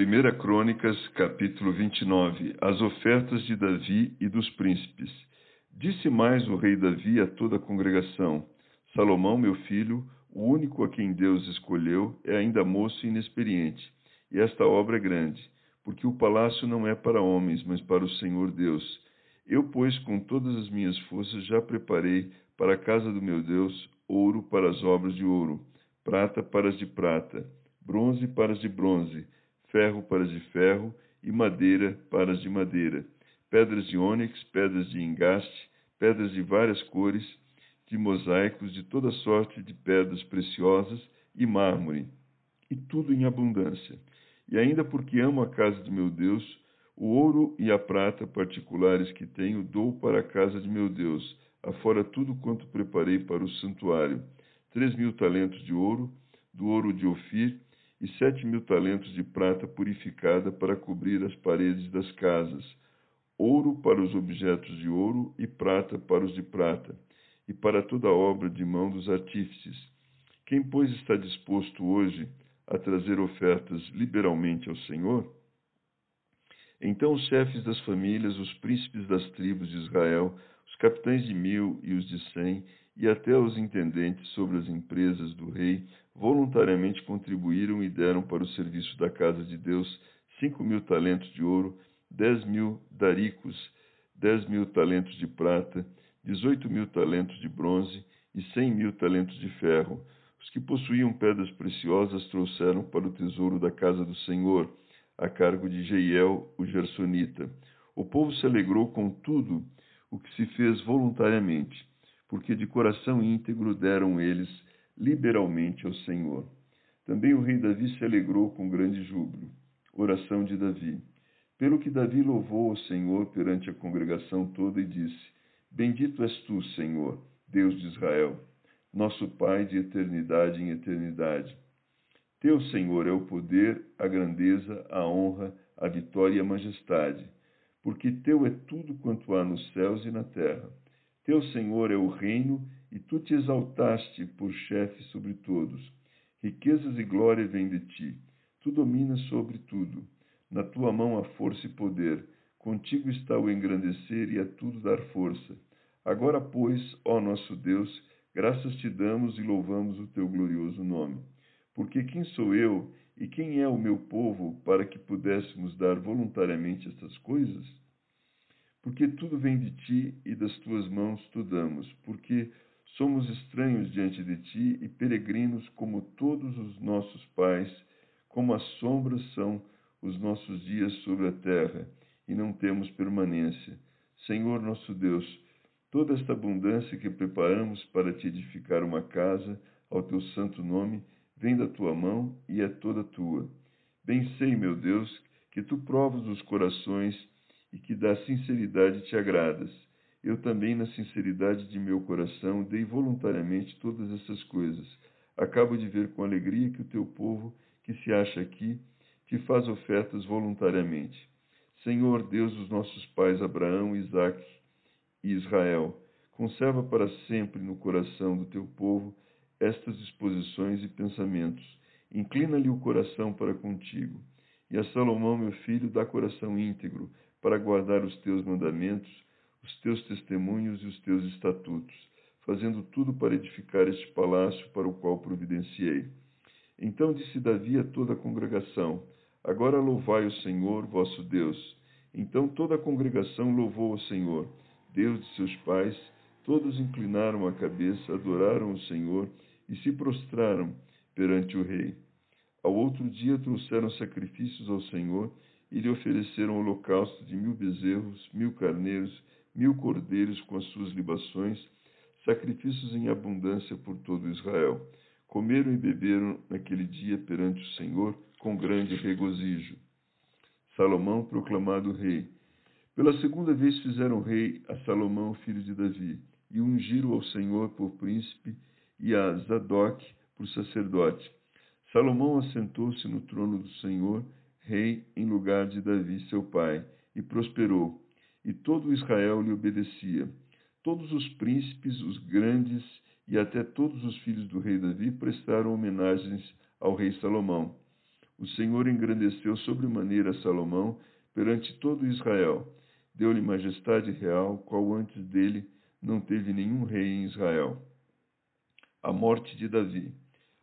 Primeira Crônicas, capítulo 29 As ofertas de Davi e dos príncipes. Disse mais o rei Davi a toda a congregação: Salomão, meu filho, o único a quem Deus escolheu, é ainda moço e inexperiente, e esta obra é grande, porque o palácio não é para homens, mas para o Senhor Deus. Eu, pois, com todas as minhas forças já preparei para a casa do meu Deus ouro para as obras de ouro, prata para as de prata, bronze para as de bronze ferro para as de ferro e madeira para as de madeira, pedras de ônix, pedras de engaste, pedras de várias cores, de mosaicos, de toda sorte de pedras preciosas e mármore, e tudo em abundância. E ainda porque amo a casa de meu Deus, o ouro e a prata particulares que tenho dou para a casa de meu Deus, afora tudo quanto preparei para o santuário: três mil talentos de ouro, do ouro de Ofir, e sete mil talentos de prata purificada para cobrir as paredes das casas, ouro para os objetos de ouro e prata para os de prata, e para toda a obra de mão dos artífices. Quem, pois, está disposto hoje a trazer ofertas liberalmente ao Senhor? Então os chefes das famílias, os príncipes das tribos de Israel, capitães de mil e os de cem, e até os intendentes sobre as empresas do rei voluntariamente contribuíram e deram para o serviço da casa de Deus cinco mil talentos de ouro, dez mil daricos, dez mil talentos de prata, dezoito mil talentos de bronze e cem mil talentos de ferro. Os que possuíam pedras preciosas trouxeram para o tesouro da casa do Senhor, a cargo de Jeiel, o Gersonita. O povo se alegrou com tudo o que se fez voluntariamente porque de coração íntegro deram eles liberalmente ao Senhor. Também o rei Davi se alegrou com grande júbilo. Oração de Davi. Pelo que Davi louvou ao Senhor perante a congregação toda e disse: Bendito és tu, Senhor, Deus de Israel, nosso Pai de eternidade em eternidade. Teu, Senhor, é o poder, a grandeza, a honra, a vitória e a majestade, porque teu é tudo quanto há nos céus e na terra. Teu Senhor é o reino, e tu te exaltaste por chefe sobre todos. Riquezas e glória vêm de ti. Tu dominas sobre tudo. Na tua mão há força e poder. Contigo está o engrandecer e a tudo dar força. Agora, pois, ó nosso Deus, graças te damos e louvamos o teu glorioso nome. Porque quem sou eu e quem é o meu povo para que pudéssemos dar voluntariamente estas coisas? porque tudo vem de ti e das tuas mãos tu damos, porque somos estranhos diante de ti e peregrinos como todos os nossos pais, como as sombras são os nossos dias sobre a terra, e não temos permanência. Senhor nosso Deus, toda esta abundância que preparamos para te edificar uma casa ao teu santo nome, vem da tua mão e é toda tua. Bem sei, meu Deus, que tu provas os corações e que da sinceridade te agradas. Eu também, na sinceridade de meu coração, dei voluntariamente todas essas coisas. Acabo de ver com alegria que o teu povo, que se acha aqui, te faz ofertas voluntariamente. Senhor, Deus dos nossos pais Abraão, Isaque e Israel, conserva para sempre no coração do teu povo estas disposições e pensamentos. Inclina-lhe o coração para contigo. E a Salomão, meu filho, dá coração íntegro, para guardar os teus mandamentos, os teus testemunhos e os teus estatutos, fazendo tudo para edificar este palácio para o qual providenciei. Então disse Davi a toda a congregação: Agora louvai o Senhor, vosso Deus. Então toda a congregação louvou o Senhor, Deus de seus pais. Todos inclinaram a cabeça, adoraram o Senhor e se prostraram perante o rei. Ao outro dia trouxeram sacrifícios ao Senhor e lhe ofereceram holocausto de mil bezerros, mil carneiros, mil cordeiros com as suas libações, sacrifícios em abundância por todo Israel. Comeram e beberam naquele dia perante o Senhor com grande regozijo. Salomão, proclamado rei. Pela segunda vez fizeram rei a Salomão, filho de Davi, e ungiram ao Senhor por príncipe e a Zadok por sacerdote. Salomão assentou-se no trono do Senhor, rei em lugar de Davi, seu pai, e prosperou, e todo Israel lhe obedecia. Todos os príncipes, os grandes e até todos os filhos do rei Davi prestaram homenagens ao rei Salomão. O Senhor engrandeceu sobremaneira Salomão perante todo Israel. Deu-lhe majestade real, qual antes dele não teve nenhum rei em Israel. A morte de Davi.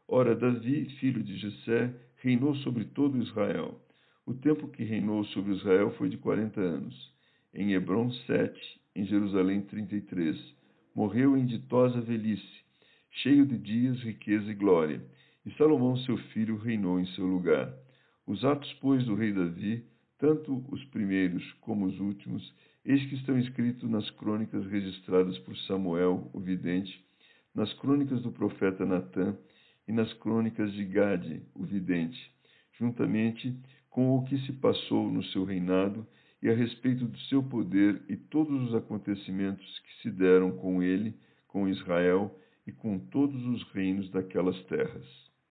Ora, Davi, filho de Jessé, reinou sobre todo Israel. O tempo que reinou sobre Israel foi de quarenta anos. Em Hebron, sete, em Jerusalém, trinta e três. Morreu em ditosa velhice, cheio de dias, riqueza e glória e Salomão, seu filho, reinou em seu lugar. Os atos, pois, do rei Davi, tanto os primeiros como os últimos, eis que estão escritos nas crônicas registradas por Samuel, o vidente, nas crônicas do profeta Natã e nas crônicas de Gade, o vidente, juntamente com o que se passou no seu reinado e a respeito do seu poder e todos os acontecimentos que se deram com ele, com Israel e com todos os reinos daquelas terras.